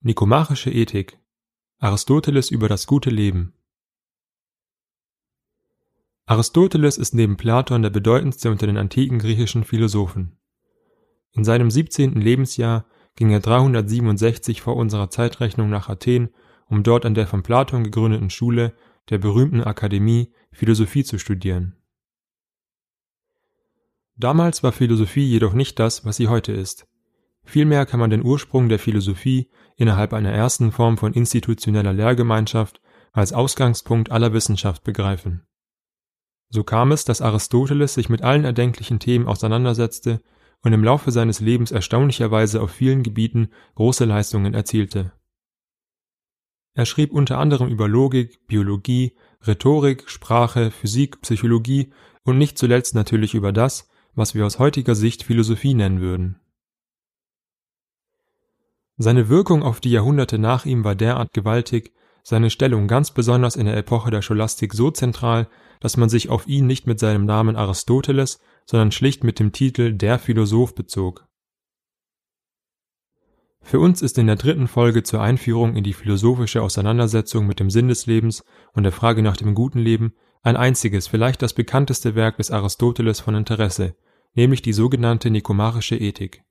Nikomachische Ethik Aristoteles über das gute Leben Aristoteles ist neben Platon der bedeutendste unter den antiken griechischen Philosophen. In seinem 17. Lebensjahr ging er 367 vor unserer Zeitrechnung nach Athen, um dort an der von Platon gegründeten Schule, der berühmten Akademie, Philosophie zu studieren. Damals war Philosophie jedoch nicht das, was sie heute ist. Vielmehr kann man den Ursprung der Philosophie innerhalb einer ersten Form von institutioneller Lehrgemeinschaft als Ausgangspunkt aller Wissenschaft begreifen. So kam es, dass Aristoteles sich mit allen erdenklichen Themen auseinandersetzte und im Laufe seines Lebens erstaunlicherweise auf vielen Gebieten große Leistungen erzielte. Er schrieb unter anderem über Logik, Biologie, Rhetorik, Sprache, Physik, Psychologie und nicht zuletzt natürlich über das, was wir aus heutiger Sicht Philosophie nennen würden. Seine Wirkung auf die Jahrhunderte nach ihm war derart gewaltig, seine Stellung ganz besonders in der Epoche der Scholastik so zentral, dass man sich auf ihn nicht mit seinem Namen Aristoteles, sondern schlicht mit dem Titel der Philosoph bezog. Für uns ist in der dritten Folge zur Einführung in die philosophische Auseinandersetzung mit dem Sinn des Lebens und der Frage nach dem guten Leben ein einziges, vielleicht das bekannteste Werk des Aristoteles von Interesse, nämlich die sogenannte Nikomachische Ethik.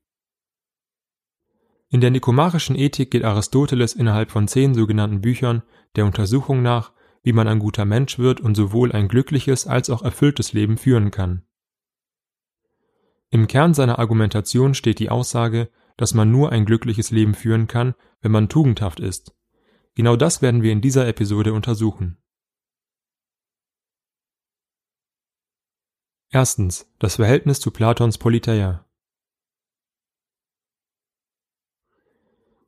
In der Nikomachischen Ethik geht Aristoteles innerhalb von zehn sogenannten Büchern der Untersuchung nach, wie man ein guter Mensch wird und sowohl ein glückliches als auch erfülltes Leben führen kann. Im Kern seiner Argumentation steht die Aussage, dass man nur ein glückliches Leben führen kann, wenn man tugendhaft ist. Genau das werden wir in dieser Episode untersuchen. Erstens das Verhältnis zu Platons Politeia.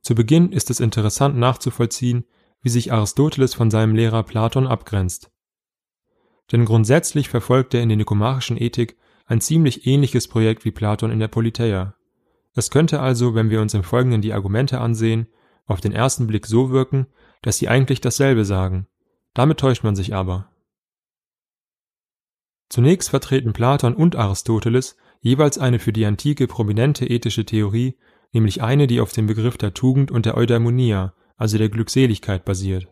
Zu Beginn ist es interessant nachzuvollziehen, wie sich Aristoteles von seinem Lehrer Platon abgrenzt. Denn grundsätzlich verfolgt er in der nikomachischen Ethik ein ziemlich ähnliches Projekt wie Platon in der Politeia. Es könnte also, wenn wir uns im Folgenden die Argumente ansehen, auf den ersten Blick so wirken, dass sie eigentlich dasselbe sagen. Damit täuscht man sich aber. Zunächst vertreten Platon und Aristoteles jeweils eine für die Antike prominente ethische Theorie, nämlich eine, die auf dem Begriff der Tugend und der Eudaimonia, also der Glückseligkeit, basiert.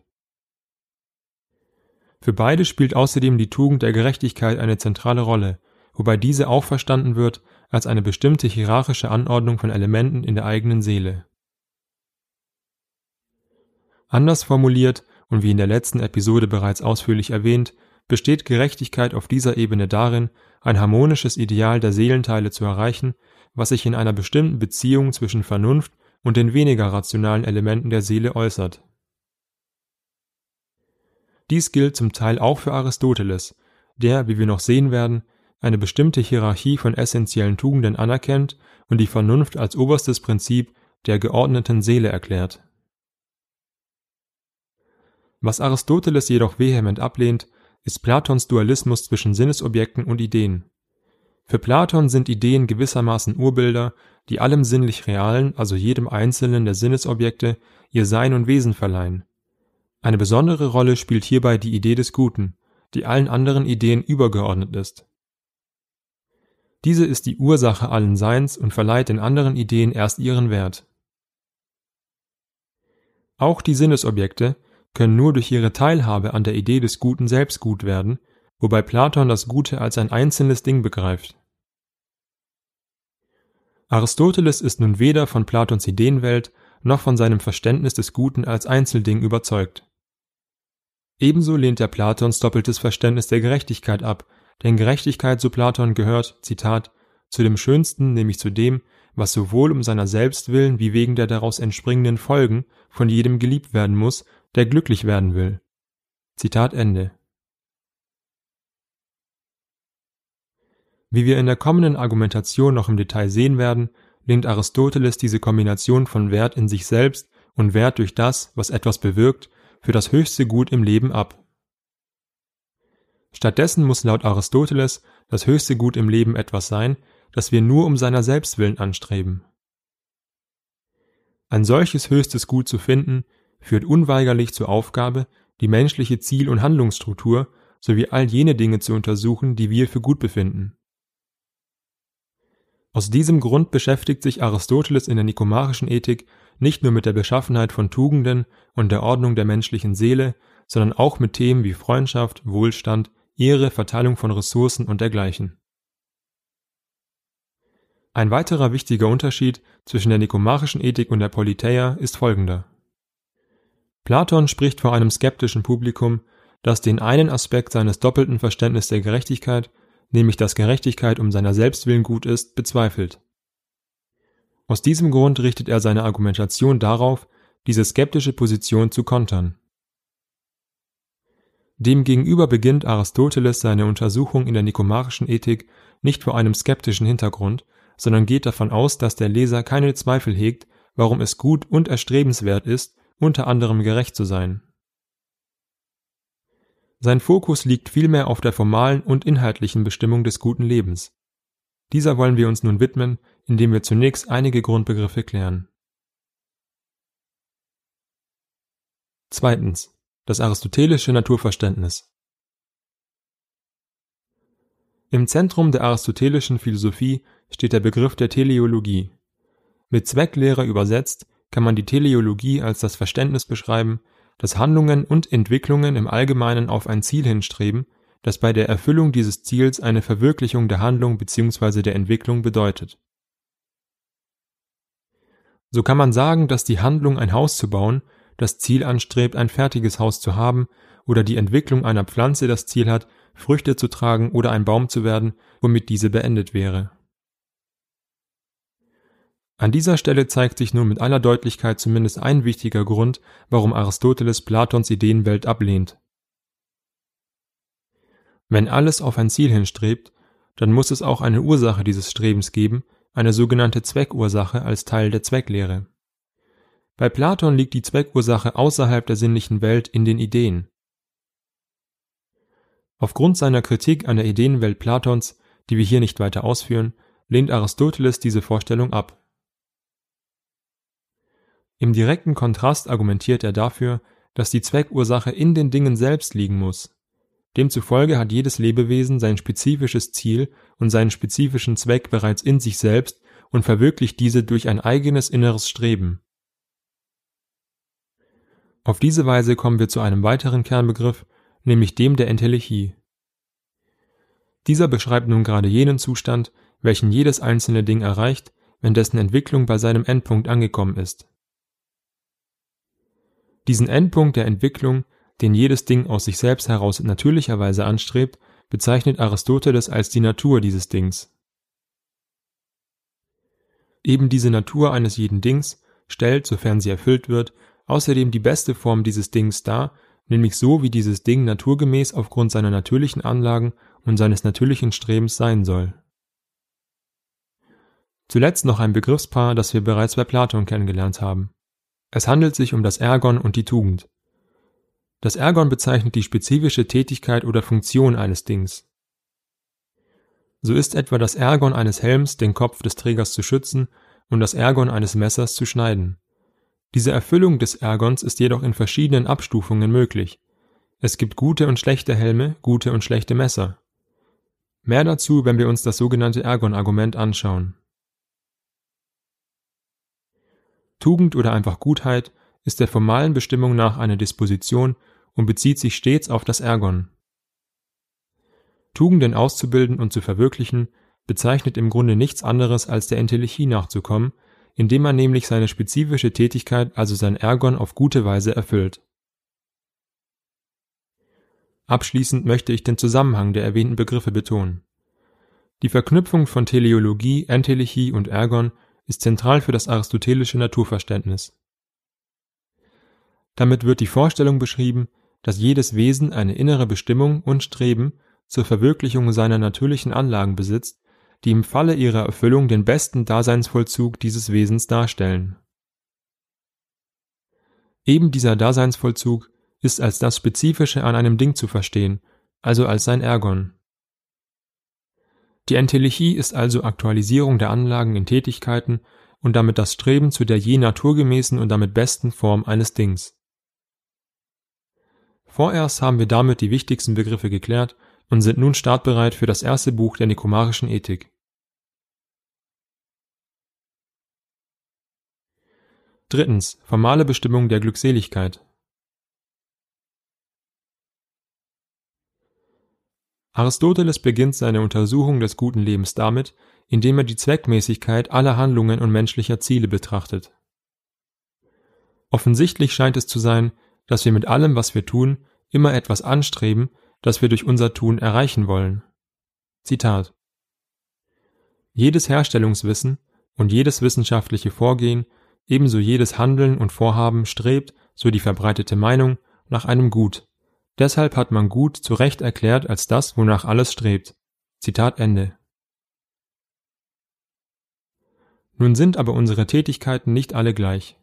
Für beide spielt außerdem die Tugend der Gerechtigkeit eine zentrale Rolle, wobei diese auch verstanden wird als eine bestimmte hierarchische Anordnung von Elementen in der eigenen Seele. Anders formuliert und wie in der letzten Episode bereits ausführlich erwähnt, besteht Gerechtigkeit auf dieser Ebene darin, ein harmonisches Ideal der Seelenteile zu erreichen, was sich in einer bestimmten Beziehung zwischen Vernunft und den weniger rationalen Elementen der Seele äußert. Dies gilt zum Teil auch für Aristoteles, der, wie wir noch sehen werden, eine bestimmte Hierarchie von essentiellen Tugenden anerkennt und die Vernunft als oberstes Prinzip der geordneten Seele erklärt. Was Aristoteles jedoch vehement ablehnt, ist Platons Dualismus zwischen Sinnesobjekten und Ideen. Für Platon sind Ideen gewissermaßen Urbilder, die allem sinnlich Realen, also jedem einzelnen der Sinnesobjekte, ihr Sein und Wesen verleihen. Eine besondere Rolle spielt hierbei die Idee des Guten, die allen anderen Ideen übergeordnet ist. Diese ist die Ursache allen Seins und verleiht den anderen Ideen erst ihren Wert. Auch die Sinnesobjekte können nur durch ihre Teilhabe an der Idee des Guten selbst gut werden, wobei Platon das Gute als ein einzelnes Ding begreift. Aristoteles ist nun weder von Platons Ideenwelt noch von seinem Verständnis des Guten als Einzelding überzeugt. Ebenso lehnt er Platons doppeltes Verständnis der Gerechtigkeit ab, denn Gerechtigkeit, so Platon, gehört, Zitat, zu dem Schönsten, nämlich zu dem, was sowohl um seiner selbst willen wie wegen der daraus entspringenden Folgen von jedem geliebt werden muss, der glücklich werden will. Zitat Ende. Wie wir in der kommenden Argumentation noch im Detail sehen werden, lehnt Aristoteles diese Kombination von Wert in sich selbst und Wert durch das, was etwas bewirkt, für das höchste Gut im Leben ab. Stattdessen muss laut Aristoteles das höchste Gut im Leben etwas sein, das wir nur um seiner selbst willen anstreben. Ein solches höchstes Gut zu finden, führt unweigerlich zur Aufgabe, die menschliche Ziel- und Handlungsstruktur sowie all jene Dinge zu untersuchen, die wir für gut befinden. Aus diesem Grund beschäftigt sich Aristoteles in der Nikomachischen Ethik nicht nur mit der Beschaffenheit von Tugenden und der Ordnung der menschlichen Seele, sondern auch mit Themen wie Freundschaft, Wohlstand, Ehre, Verteilung von Ressourcen und dergleichen. Ein weiterer wichtiger Unterschied zwischen der nikomachischen Ethik und der Politeia ist folgender. Platon spricht vor einem skeptischen Publikum, das den einen Aspekt seines doppelten Verständnisses der Gerechtigkeit, nämlich dass Gerechtigkeit um seiner selbst willen gut ist, bezweifelt. Aus diesem Grund richtet er seine Argumentation darauf, diese skeptische Position zu kontern. Demgegenüber beginnt Aristoteles seine Untersuchung in der nikomachischen Ethik nicht vor einem skeptischen Hintergrund, sondern geht davon aus, dass der Leser keine Zweifel hegt, warum es gut und erstrebenswert ist, unter anderem gerecht zu sein. Sein Fokus liegt vielmehr auf der formalen und inhaltlichen Bestimmung des guten Lebens. Dieser wollen wir uns nun widmen, indem wir zunächst einige Grundbegriffe klären. Zweitens. Das aristotelische Naturverständnis. Im Zentrum der aristotelischen Philosophie steht der Begriff der Teleologie. Mit Zwecklehre übersetzt kann man die Teleologie als das Verständnis beschreiben, dass Handlungen und Entwicklungen im Allgemeinen auf ein Ziel hinstreben, das bei der Erfüllung dieses Ziels eine Verwirklichung der Handlung bzw. der Entwicklung bedeutet. So kann man sagen, dass die Handlung ein Haus zu bauen das Ziel anstrebt, ein fertiges Haus zu haben, oder die Entwicklung einer Pflanze das Ziel hat, Früchte zu tragen oder ein Baum zu werden, womit diese beendet wäre. An dieser Stelle zeigt sich nun mit aller Deutlichkeit zumindest ein wichtiger Grund, warum Aristoteles Platons Ideenwelt ablehnt. Wenn alles auf ein Ziel hinstrebt, dann muss es auch eine Ursache dieses Strebens geben, eine sogenannte Zweckursache als Teil der Zwecklehre. Bei Platon liegt die Zweckursache außerhalb der sinnlichen Welt in den Ideen. Aufgrund seiner Kritik an der Ideenwelt Platons, die wir hier nicht weiter ausführen, lehnt Aristoteles diese Vorstellung ab im direkten Kontrast argumentiert er dafür, dass die Zweckursache in den Dingen selbst liegen muss. Demzufolge hat jedes Lebewesen sein spezifisches Ziel und seinen spezifischen Zweck bereits in sich selbst und verwirklicht diese durch ein eigenes inneres Streben. Auf diese Weise kommen wir zu einem weiteren Kernbegriff, nämlich dem der Entelechie. Dieser beschreibt nun gerade jenen Zustand, welchen jedes einzelne Ding erreicht, wenn dessen Entwicklung bei seinem Endpunkt angekommen ist. Diesen Endpunkt der Entwicklung, den jedes Ding aus sich selbst heraus natürlicherweise anstrebt, bezeichnet Aristoteles als die Natur dieses Dings. Eben diese Natur eines jeden Dings stellt, sofern sie erfüllt wird, außerdem die beste Form dieses Dings dar, nämlich so, wie dieses Ding naturgemäß aufgrund seiner natürlichen Anlagen und seines natürlichen Strebens sein soll. Zuletzt noch ein Begriffspaar, das wir bereits bei Platon kennengelernt haben. Es handelt sich um das Ergon und die Tugend. Das Ergon bezeichnet die spezifische Tätigkeit oder Funktion eines Dings. So ist etwa das Ergon eines Helms, den Kopf des Trägers zu schützen und das Ergon eines Messers zu schneiden. Diese Erfüllung des Ergons ist jedoch in verschiedenen Abstufungen möglich. Es gibt gute und schlechte Helme, gute und schlechte Messer. Mehr dazu, wenn wir uns das sogenannte Ergon-Argument anschauen. Tugend oder einfach Gutheit ist der formalen Bestimmung nach eine Disposition und bezieht sich stets auf das Ergon. Tugenden auszubilden und zu verwirklichen bezeichnet im Grunde nichts anderes als der Entelechie nachzukommen, indem man nämlich seine spezifische Tätigkeit, also sein Ergon, auf gute Weise erfüllt. Abschließend möchte ich den Zusammenhang der erwähnten Begriffe betonen. Die Verknüpfung von Teleologie, Entelechie und Ergon ist zentral für das aristotelische Naturverständnis. Damit wird die Vorstellung beschrieben, dass jedes Wesen eine innere Bestimmung und Streben zur Verwirklichung seiner natürlichen Anlagen besitzt, die im Falle ihrer Erfüllung den besten Daseinsvollzug dieses Wesens darstellen. Eben dieser Daseinsvollzug ist als das Spezifische an einem Ding zu verstehen, also als sein Ergon. Die Entelechie ist also Aktualisierung der Anlagen in Tätigkeiten und damit das Streben zu der je naturgemäßen und damit besten Form eines Dings. Vorerst haben wir damit die wichtigsten Begriffe geklärt und sind nun startbereit für das erste Buch der Nikomarischen Ethik. Drittens. Formale Bestimmung der Glückseligkeit. Aristoteles beginnt seine Untersuchung des guten Lebens damit, indem er die Zweckmäßigkeit aller Handlungen und menschlicher Ziele betrachtet. Offensichtlich scheint es zu sein, dass wir mit allem, was wir tun, immer etwas anstreben, das wir durch unser Tun erreichen wollen. Zitat Jedes Herstellungswissen und jedes wissenschaftliche Vorgehen, ebenso jedes Handeln und Vorhaben strebt, so die verbreitete Meinung, nach einem Gut, Deshalb hat man Gut zu Recht erklärt als das, wonach alles strebt. Zitat Ende. Nun sind aber unsere Tätigkeiten nicht alle gleich.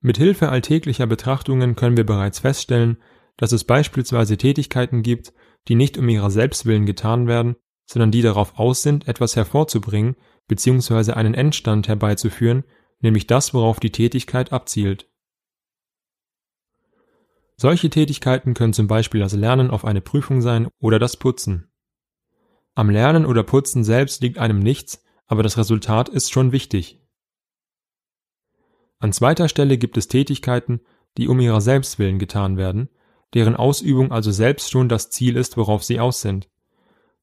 Mit Hilfe alltäglicher Betrachtungen können wir bereits feststellen, dass es beispielsweise Tätigkeiten gibt, die nicht um ihrer Selbstwillen getan werden, sondern die darauf aus sind, etwas hervorzubringen bzw. einen Endstand herbeizuführen, nämlich das, worauf die Tätigkeit abzielt. Solche Tätigkeiten können zum Beispiel das Lernen auf eine Prüfung sein oder das Putzen. Am Lernen oder Putzen selbst liegt einem nichts, aber das Resultat ist schon wichtig. An zweiter Stelle gibt es Tätigkeiten, die um ihrer selbst willen getan werden, deren Ausübung also selbst schon das Ziel ist, worauf sie aus sind.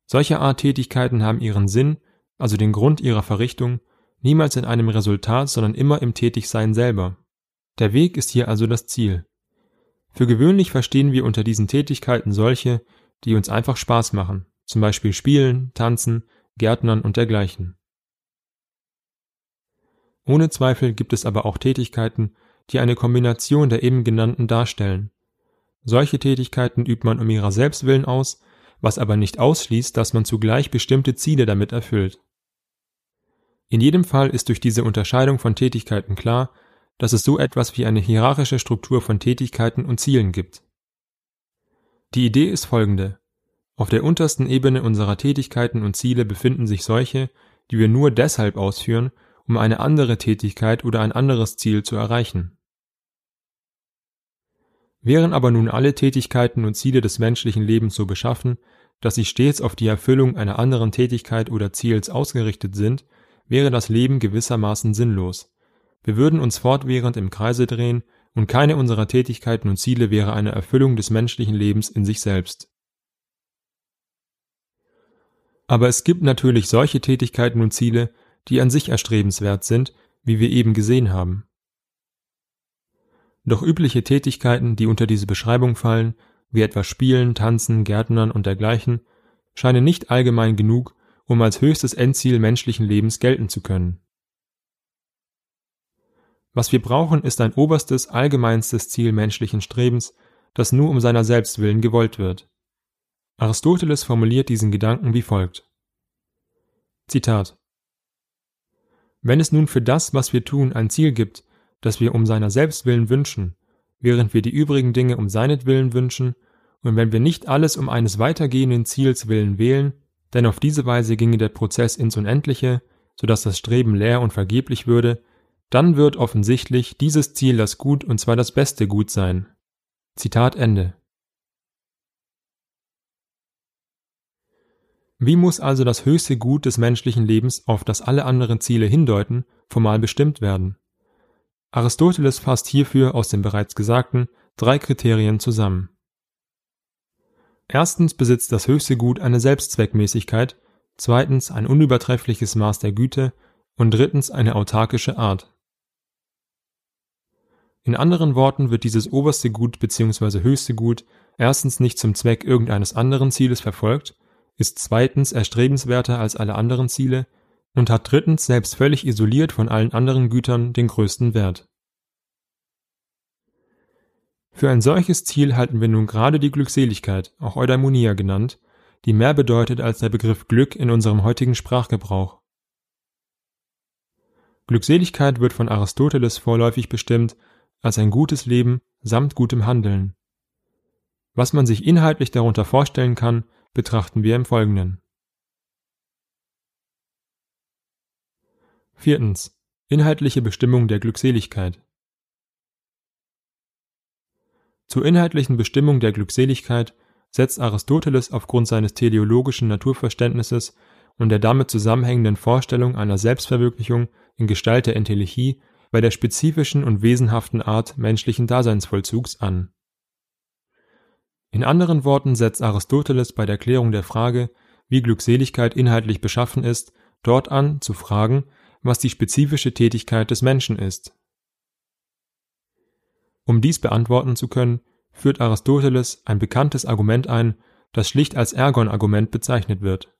Solche Art Tätigkeiten haben ihren Sinn, also den Grund ihrer Verrichtung, niemals in einem Resultat, sondern immer im Tätigsein selber. Der Weg ist hier also das Ziel. Für gewöhnlich verstehen wir unter diesen Tätigkeiten solche, die uns einfach Spaß machen, zum Beispiel Spielen, Tanzen, Gärtnern und dergleichen. Ohne Zweifel gibt es aber auch Tätigkeiten, die eine Kombination der eben genannten darstellen. Solche Tätigkeiten übt man um ihrer Selbstwillen aus, was aber nicht ausschließt, dass man zugleich bestimmte Ziele damit erfüllt. In jedem Fall ist durch diese Unterscheidung von Tätigkeiten klar, dass es so etwas wie eine hierarchische Struktur von Tätigkeiten und Zielen gibt. Die Idee ist folgende. Auf der untersten Ebene unserer Tätigkeiten und Ziele befinden sich solche, die wir nur deshalb ausführen, um eine andere Tätigkeit oder ein anderes Ziel zu erreichen. Wären aber nun alle Tätigkeiten und Ziele des menschlichen Lebens so beschaffen, dass sie stets auf die Erfüllung einer anderen Tätigkeit oder Ziels ausgerichtet sind, wäre das Leben gewissermaßen sinnlos, wir würden uns fortwährend im Kreise drehen, und keine unserer Tätigkeiten und Ziele wäre eine Erfüllung des menschlichen Lebens in sich selbst. Aber es gibt natürlich solche Tätigkeiten und Ziele, die an sich erstrebenswert sind, wie wir eben gesehen haben. Doch übliche Tätigkeiten, die unter diese Beschreibung fallen, wie etwa Spielen, Tanzen, Gärtnern und dergleichen, scheinen nicht allgemein genug, um als höchstes Endziel menschlichen Lebens gelten zu können. Was wir brauchen, ist ein oberstes, allgemeinstes Ziel menschlichen Strebens, das nur um seiner selbst willen gewollt wird. Aristoteles formuliert diesen Gedanken wie folgt. Zitat Wenn es nun für das, was wir tun, ein Ziel gibt, das wir um seiner selbst willen wünschen, während wir die übrigen Dinge um seinetwillen wünschen, und wenn wir nicht alles um eines weitergehenden Ziels willen wählen, denn auf diese Weise ginge der Prozess ins Unendliche, so dass das Streben leer und vergeblich würde, dann wird offensichtlich dieses Ziel das Gut und zwar das beste Gut sein. Zitat Ende. Wie muss also das höchste Gut des menschlichen Lebens, auf das alle anderen Ziele hindeuten, formal bestimmt werden? Aristoteles fasst hierfür aus dem bereits Gesagten drei Kriterien zusammen. Erstens besitzt das höchste Gut eine Selbstzweckmäßigkeit, zweitens ein unübertreffliches Maß der Güte und drittens eine autarkische Art. In anderen Worten wird dieses oberste Gut bzw. höchste Gut erstens nicht zum Zweck irgendeines anderen Zieles verfolgt, ist zweitens erstrebenswerter als alle anderen Ziele und hat drittens selbst völlig isoliert von allen anderen Gütern den größten Wert. Für ein solches Ziel halten wir nun gerade die Glückseligkeit, auch Eudaimonia genannt, die mehr bedeutet als der Begriff Glück in unserem heutigen Sprachgebrauch. Glückseligkeit wird von Aristoteles vorläufig bestimmt als ein gutes Leben samt gutem Handeln. Was man sich inhaltlich darunter vorstellen kann, betrachten wir im Folgenden. Viertens. Inhaltliche Bestimmung der Glückseligkeit. Zur inhaltlichen Bestimmung der Glückseligkeit setzt Aristoteles aufgrund seines teleologischen Naturverständnisses und der damit zusammenhängenden Vorstellung einer Selbstverwirklichung in Gestalt der Entelechie bei der spezifischen und wesenhaften Art menschlichen Daseinsvollzugs an. In anderen Worten setzt Aristoteles bei der Klärung der Frage, wie Glückseligkeit inhaltlich beschaffen ist, dort an, zu fragen, was die spezifische Tätigkeit des Menschen ist. Um dies beantworten zu können, führt Aristoteles ein bekanntes Argument ein, das schlicht als Ergon-Argument bezeichnet wird.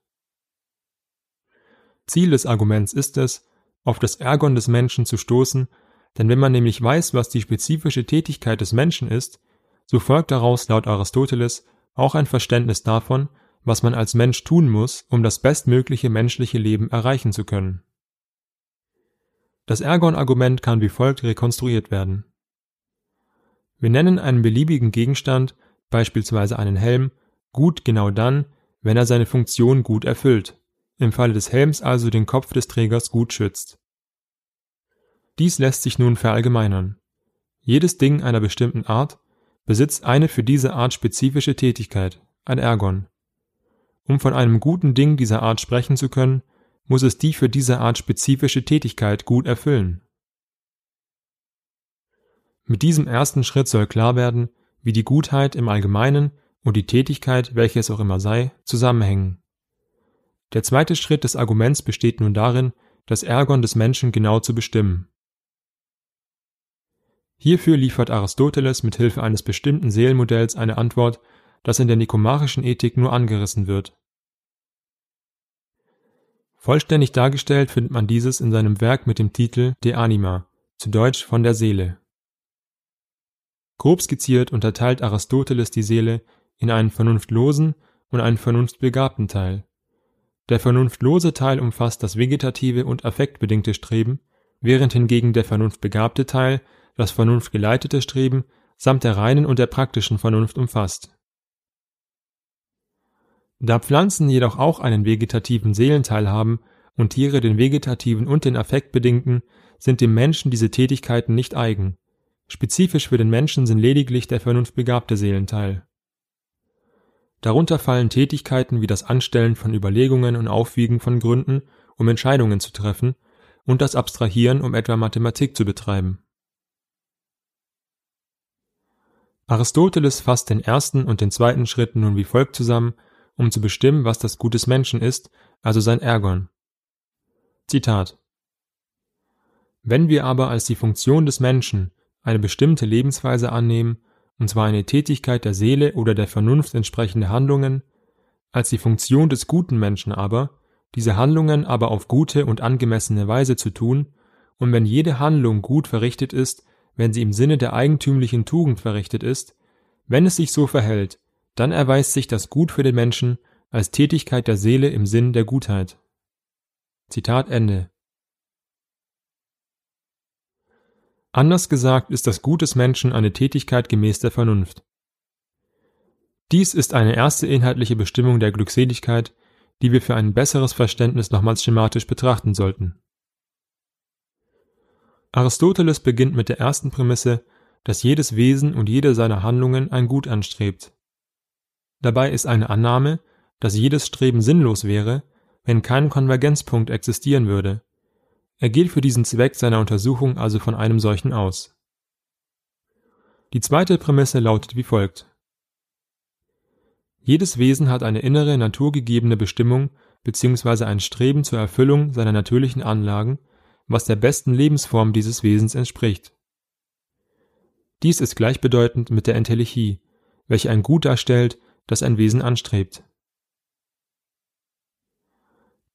Ziel des Arguments ist es, auf das Ergon des Menschen zu stoßen, denn wenn man nämlich weiß, was die spezifische Tätigkeit des Menschen ist, so folgt daraus laut Aristoteles auch ein Verständnis davon, was man als Mensch tun muss, um das bestmögliche menschliche Leben erreichen zu können. Das Ergon-Argument kann wie folgt rekonstruiert werden. Wir nennen einen beliebigen Gegenstand, beispielsweise einen Helm, gut genau dann, wenn er seine Funktion gut erfüllt im Falle des Helms also den Kopf des Trägers gut schützt. Dies lässt sich nun verallgemeinern. Jedes Ding einer bestimmten Art besitzt eine für diese Art spezifische Tätigkeit, ein Ergon. Um von einem guten Ding dieser Art sprechen zu können, muss es die für diese Art spezifische Tätigkeit gut erfüllen. Mit diesem ersten Schritt soll klar werden, wie die Gutheit im Allgemeinen und die Tätigkeit, welche es auch immer sei, zusammenhängen. Der zweite Schritt des Arguments besteht nun darin, das Ergon des Menschen genau zu bestimmen. Hierfür liefert Aristoteles mit Hilfe eines bestimmten Seelenmodells eine Antwort, das in der nikomachischen Ethik nur angerissen wird. Vollständig dargestellt findet man dieses in seinem Werk mit dem Titel De Anima, zu Deutsch von der Seele. Grob skizziert unterteilt Aristoteles die Seele in einen vernunftlosen und einen vernunftbegabten Teil. Der vernunftlose Teil umfasst das vegetative und affektbedingte Streben, während hingegen der vernunftbegabte Teil das vernunftgeleitete Streben samt der reinen und der praktischen Vernunft umfasst. Da Pflanzen jedoch auch einen vegetativen Seelenteil haben und Tiere den vegetativen und den affektbedingten, sind dem Menschen diese Tätigkeiten nicht eigen. Spezifisch für den Menschen sind lediglich der vernunftbegabte Seelenteil Darunter fallen Tätigkeiten wie das Anstellen von Überlegungen und Aufwiegen von Gründen, um Entscheidungen zu treffen, und das Abstrahieren, um etwa Mathematik zu betreiben. Aristoteles fasst den ersten und den zweiten Schritt nun wie folgt zusammen, um zu bestimmen, was das Gut des Menschen ist, also sein Ergon. Zitat Wenn wir aber als die Funktion des Menschen eine bestimmte Lebensweise annehmen und zwar eine Tätigkeit der Seele oder der Vernunft entsprechende Handlungen, als die Funktion des guten Menschen aber, diese Handlungen aber auf gute und angemessene Weise zu tun, und wenn jede Handlung gut verrichtet ist, wenn sie im Sinne der eigentümlichen Tugend verrichtet ist, wenn es sich so verhält, dann erweist sich das Gut für den Menschen als Tätigkeit der Seele im Sinn der Gutheit. Zitat Ende. Anders gesagt ist das Gut des Menschen eine Tätigkeit gemäß der Vernunft. Dies ist eine erste inhaltliche Bestimmung der Glückseligkeit, die wir für ein besseres Verständnis nochmals schematisch betrachten sollten. Aristoteles beginnt mit der ersten Prämisse, dass jedes Wesen und jede seiner Handlungen ein Gut anstrebt. Dabei ist eine Annahme, dass jedes Streben sinnlos wäre, wenn kein Konvergenzpunkt existieren würde, er geht für diesen Zweck seiner Untersuchung also von einem solchen aus. Die zweite Prämisse lautet wie folgt. Jedes Wesen hat eine innere naturgegebene Bestimmung bzw. ein Streben zur Erfüllung seiner natürlichen Anlagen, was der besten Lebensform dieses Wesens entspricht. Dies ist gleichbedeutend mit der Entelechie, welche ein Gut darstellt, das ein Wesen anstrebt.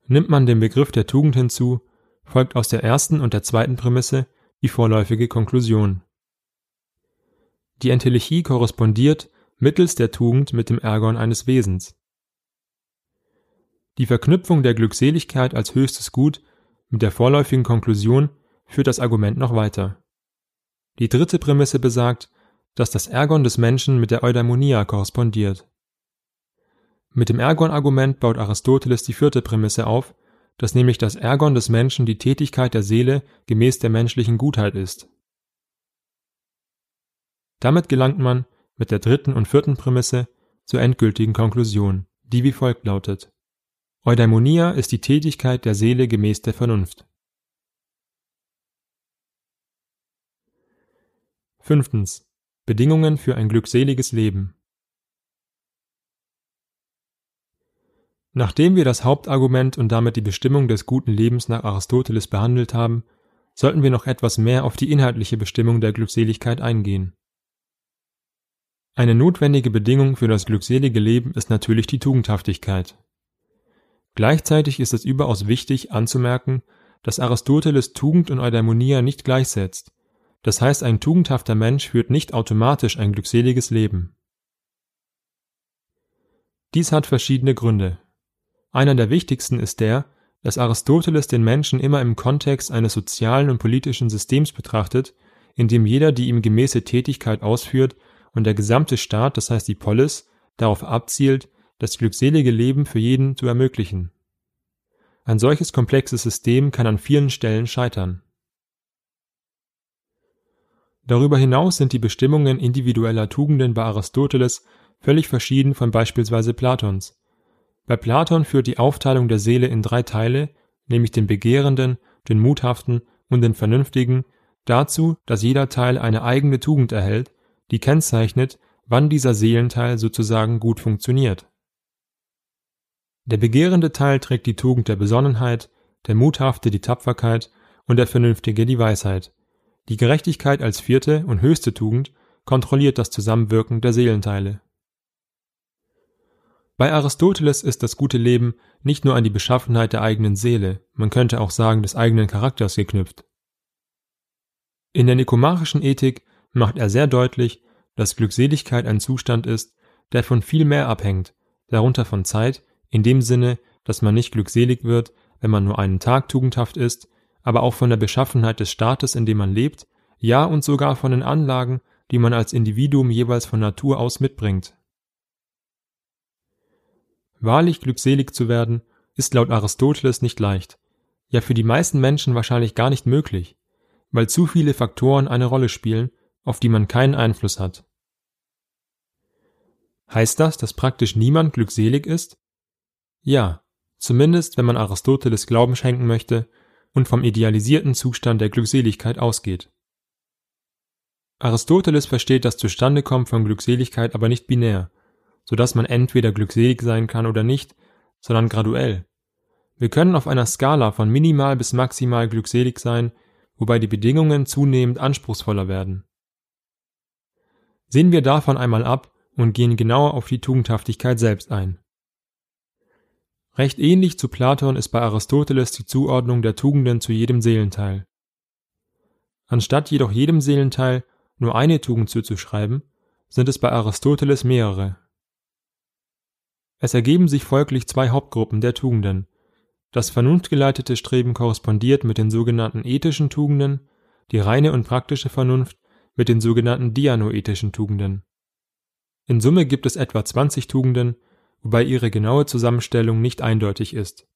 Nimmt man den Begriff der Tugend hinzu, folgt aus der ersten und der zweiten Prämisse die vorläufige Konklusion. Die Entelechie korrespondiert mittels der Tugend mit dem Ergon eines Wesens. Die Verknüpfung der Glückseligkeit als höchstes Gut mit der vorläufigen Konklusion führt das Argument noch weiter. Die dritte Prämisse besagt, dass das Ergon des Menschen mit der Eudaimonia korrespondiert. Mit dem Ergon-Argument baut Aristoteles die vierte Prämisse auf, dass nämlich das Ergon des Menschen die Tätigkeit der Seele gemäß der menschlichen Gutheit ist. Damit gelangt man mit der dritten und vierten Prämisse zur endgültigen Konklusion, die wie folgt lautet. Eudaimonia ist die Tätigkeit der Seele gemäß der Vernunft Fünftens. Bedingungen für ein glückseliges Leben. Nachdem wir das Hauptargument und damit die Bestimmung des guten Lebens nach Aristoteles behandelt haben, sollten wir noch etwas mehr auf die inhaltliche Bestimmung der Glückseligkeit eingehen. Eine notwendige Bedingung für das glückselige Leben ist natürlich die Tugendhaftigkeit. Gleichzeitig ist es überaus wichtig anzumerken, dass Aristoteles Tugend und Eudaimonia nicht gleichsetzt. Das heißt, ein tugendhafter Mensch führt nicht automatisch ein glückseliges Leben. Dies hat verschiedene Gründe. Einer der wichtigsten ist der, dass Aristoteles den Menschen immer im Kontext eines sozialen und politischen Systems betrachtet, in dem jeder die ihm gemäße Tätigkeit ausführt und der gesamte Staat, das heißt die Polis, darauf abzielt, das glückselige Leben für jeden zu ermöglichen. Ein solches komplexes System kann an vielen Stellen scheitern. Darüber hinaus sind die Bestimmungen individueller Tugenden bei Aristoteles völlig verschieden von beispielsweise Platons, bei Platon führt die Aufteilung der Seele in drei Teile, nämlich den Begehrenden, den Muthaften und den Vernünftigen, dazu, dass jeder Teil eine eigene Tugend erhält, die kennzeichnet, wann dieser Seelenteil sozusagen gut funktioniert. Der begehrende Teil trägt die Tugend der Besonnenheit, der Muthafte die Tapferkeit und der Vernünftige die Weisheit. Die Gerechtigkeit als vierte und höchste Tugend kontrolliert das Zusammenwirken der Seelenteile. Bei Aristoteles ist das gute Leben nicht nur an die Beschaffenheit der eigenen Seele, man könnte auch sagen des eigenen Charakters geknüpft. In der nikomachischen Ethik macht er sehr deutlich, dass Glückseligkeit ein Zustand ist, der von viel mehr abhängt, darunter von Zeit, in dem Sinne, dass man nicht glückselig wird, wenn man nur einen Tag tugendhaft ist, aber auch von der Beschaffenheit des Staates, in dem man lebt, ja und sogar von den Anlagen, die man als Individuum jeweils von Natur aus mitbringt. Wahrlich glückselig zu werden, ist laut Aristoteles nicht leicht, ja für die meisten Menschen wahrscheinlich gar nicht möglich, weil zu viele Faktoren eine Rolle spielen, auf die man keinen Einfluss hat. Heißt das, dass praktisch niemand glückselig ist? Ja, zumindest wenn man Aristoteles Glauben schenken möchte und vom idealisierten Zustand der Glückseligkeit ausgeht. Aristoteles versteht das Zustandekommen von Glückseligkeit aber nicht binär, so dass man entweder glückselig sein kann oder nicht, sondern graduell. Wir können auf einer Skala von minimal bis maximal glückselig sein, wobei die Bedingungen zunehmend anspruchsvoller werden. Sehen wir davon einmal ab und gehen genauer auf die Tugendhaftigkeit selbst ein. Recht ähnlich zu Platon ist bei Aristoteles die Zuordnung der Tugenden zu jedem Seelenteil. Anstatt jedoch jedem Seelenteil nur eine Tugend zuzuschreiben, sind es bei Aristoteles mehrere. Es ergeben sich folglich zwei Hauptgruppen der Tugenden. Das vernunftgeleitete Streben korrespondiert mit den sogenannten ethischen Tugenden, die reine und praktische Vernunft mit den sogenannten dianoethischen Tugenden. In Summe gibt es etwa 20 Tugenden, wobei ihre genaue Zusammenstellung nicht eindeutig ist.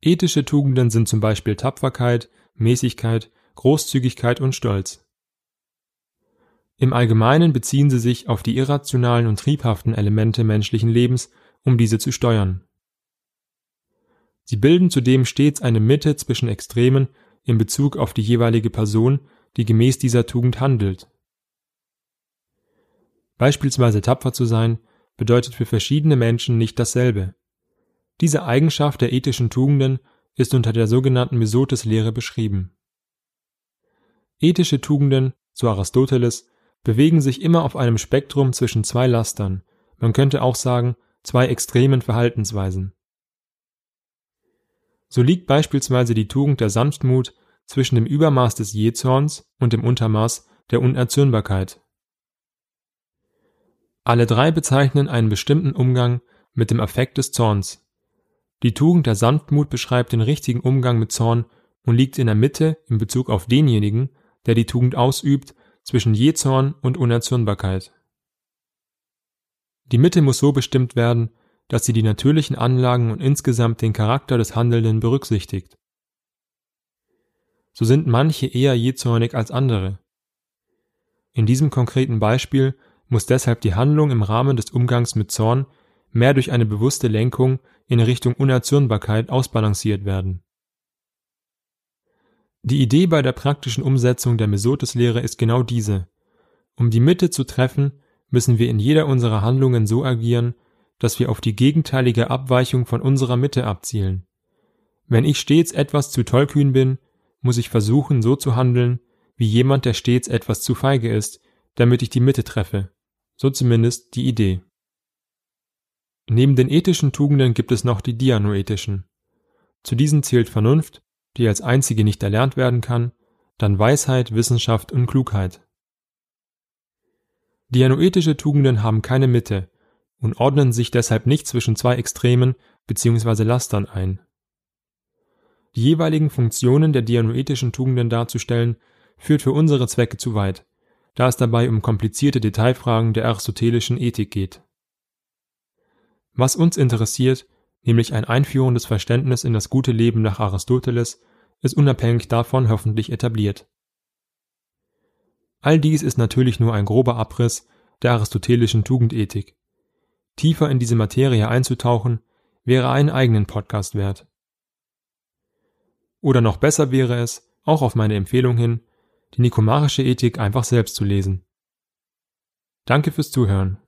Ethische Tugenden sind zum Beispiel Tapferkeit, Mäßigkeit, Großzügigkeit und Stolz. Im Allgemeinen beziehen sie sich auf die irrationalen und triebhaften Elemente menschlichen Lebens, um diese zu steuern. Sie bilden zudem stets eine Mitte zwischen Extremen in Bezug auf die jeweilige Person, die gemäß dieser Tugend handelt. Beispielsweise tapfer zu sein, bedeutet für verschiedene Menschen nicht dasselbe. Diese Eigenschaft der ethischen Tugenden ist unter der sogenannten Mesotes-Lehre beschrieben. Ethische Tugenden, so Aristoteles, bewegen sich immer auf einem Spektrum zwischen zwei Lastern, man könnte auch sagen, zwei extremen Verhaltensweisen. So liegt beispielsweise die Tugend der Sanftmut zwischen dem Übermaß des Jezorns und dem Untermaß der Unerzürnbarkeit. Alle drei bezeichnen einen bestimmten Umgang mit dem Affekt des Zorns. Die Tugend der Sanftmut beschreibt den richtigen Umgang mit Zorn und liegt in der Mitte in Bezug auf denjenigen, der die Tugend ausübt zwischen Jezorn und Unerzürnbarkeit. Die Mitte muss so bestimmt werden, dass sie die natürlichen Anlagen und insgesamt den Charakter des Handelnden berücksichtigt. So sind manche eher jezornig als andere. In diesem konkreten Beispiel muss deshalb die Handlung im Rahmen des Umgangs mit Zorn mehr durch eine bewusste Lenkung in Richtung Unerzürnbarkeit ausbalanciert werden. Die Idee bei der praktischen Umsetzung der Mesotes-Lehre ist genau diese. Um die Mitte zu treffen, müssen wir in jeder unserer Handlungen so agieren, dass wir auf die gegenteilige Abweichung von unserer Mitte abzielen. Wenn ich stets etwas zu tollkühn bin, muss ich versuchen, so zu handeln, wie jemand, der stets etwas zu feige ist, damit ich die Mitte treffe. So zumindest die Idee. Neben den ethischen Tugenden gibt es noch die dianoethischen. Zu diesen zählt Vernunft, die als einzige nicht erlernt werden kann, dann Weisheit, Wissenschaft und Klugheit. Dianoetische Tugenden haben keine Mitte und ordnen sich deshalb nicht zwischen zwei Extremen bzw. Lastern ein. Die jeweiligen Funktionen der dianoetischen Tugenden darzustellen, führt für unsere Zwecke zu weit, da es dabei um komplizierte Detailfragen der aristotelischen Ethik geht. Was uns interessiert, nämlich ein einführendes Verständnis in das gute Leben nach Aristoteles, ist unabhängig davon hoffentlich etabliert. All dies ist natürlich nur ein grober Abriss der aristotelischen Tugendethik. Tiefer in diese Materie einzutauchen, wäre einen eigenen Podcast wert. Oder noch besser wäre es, auch auf meine Empfehlung hin, die nikomarische Ethik einfach selbst zu lesen. Danke fürs Zuhören.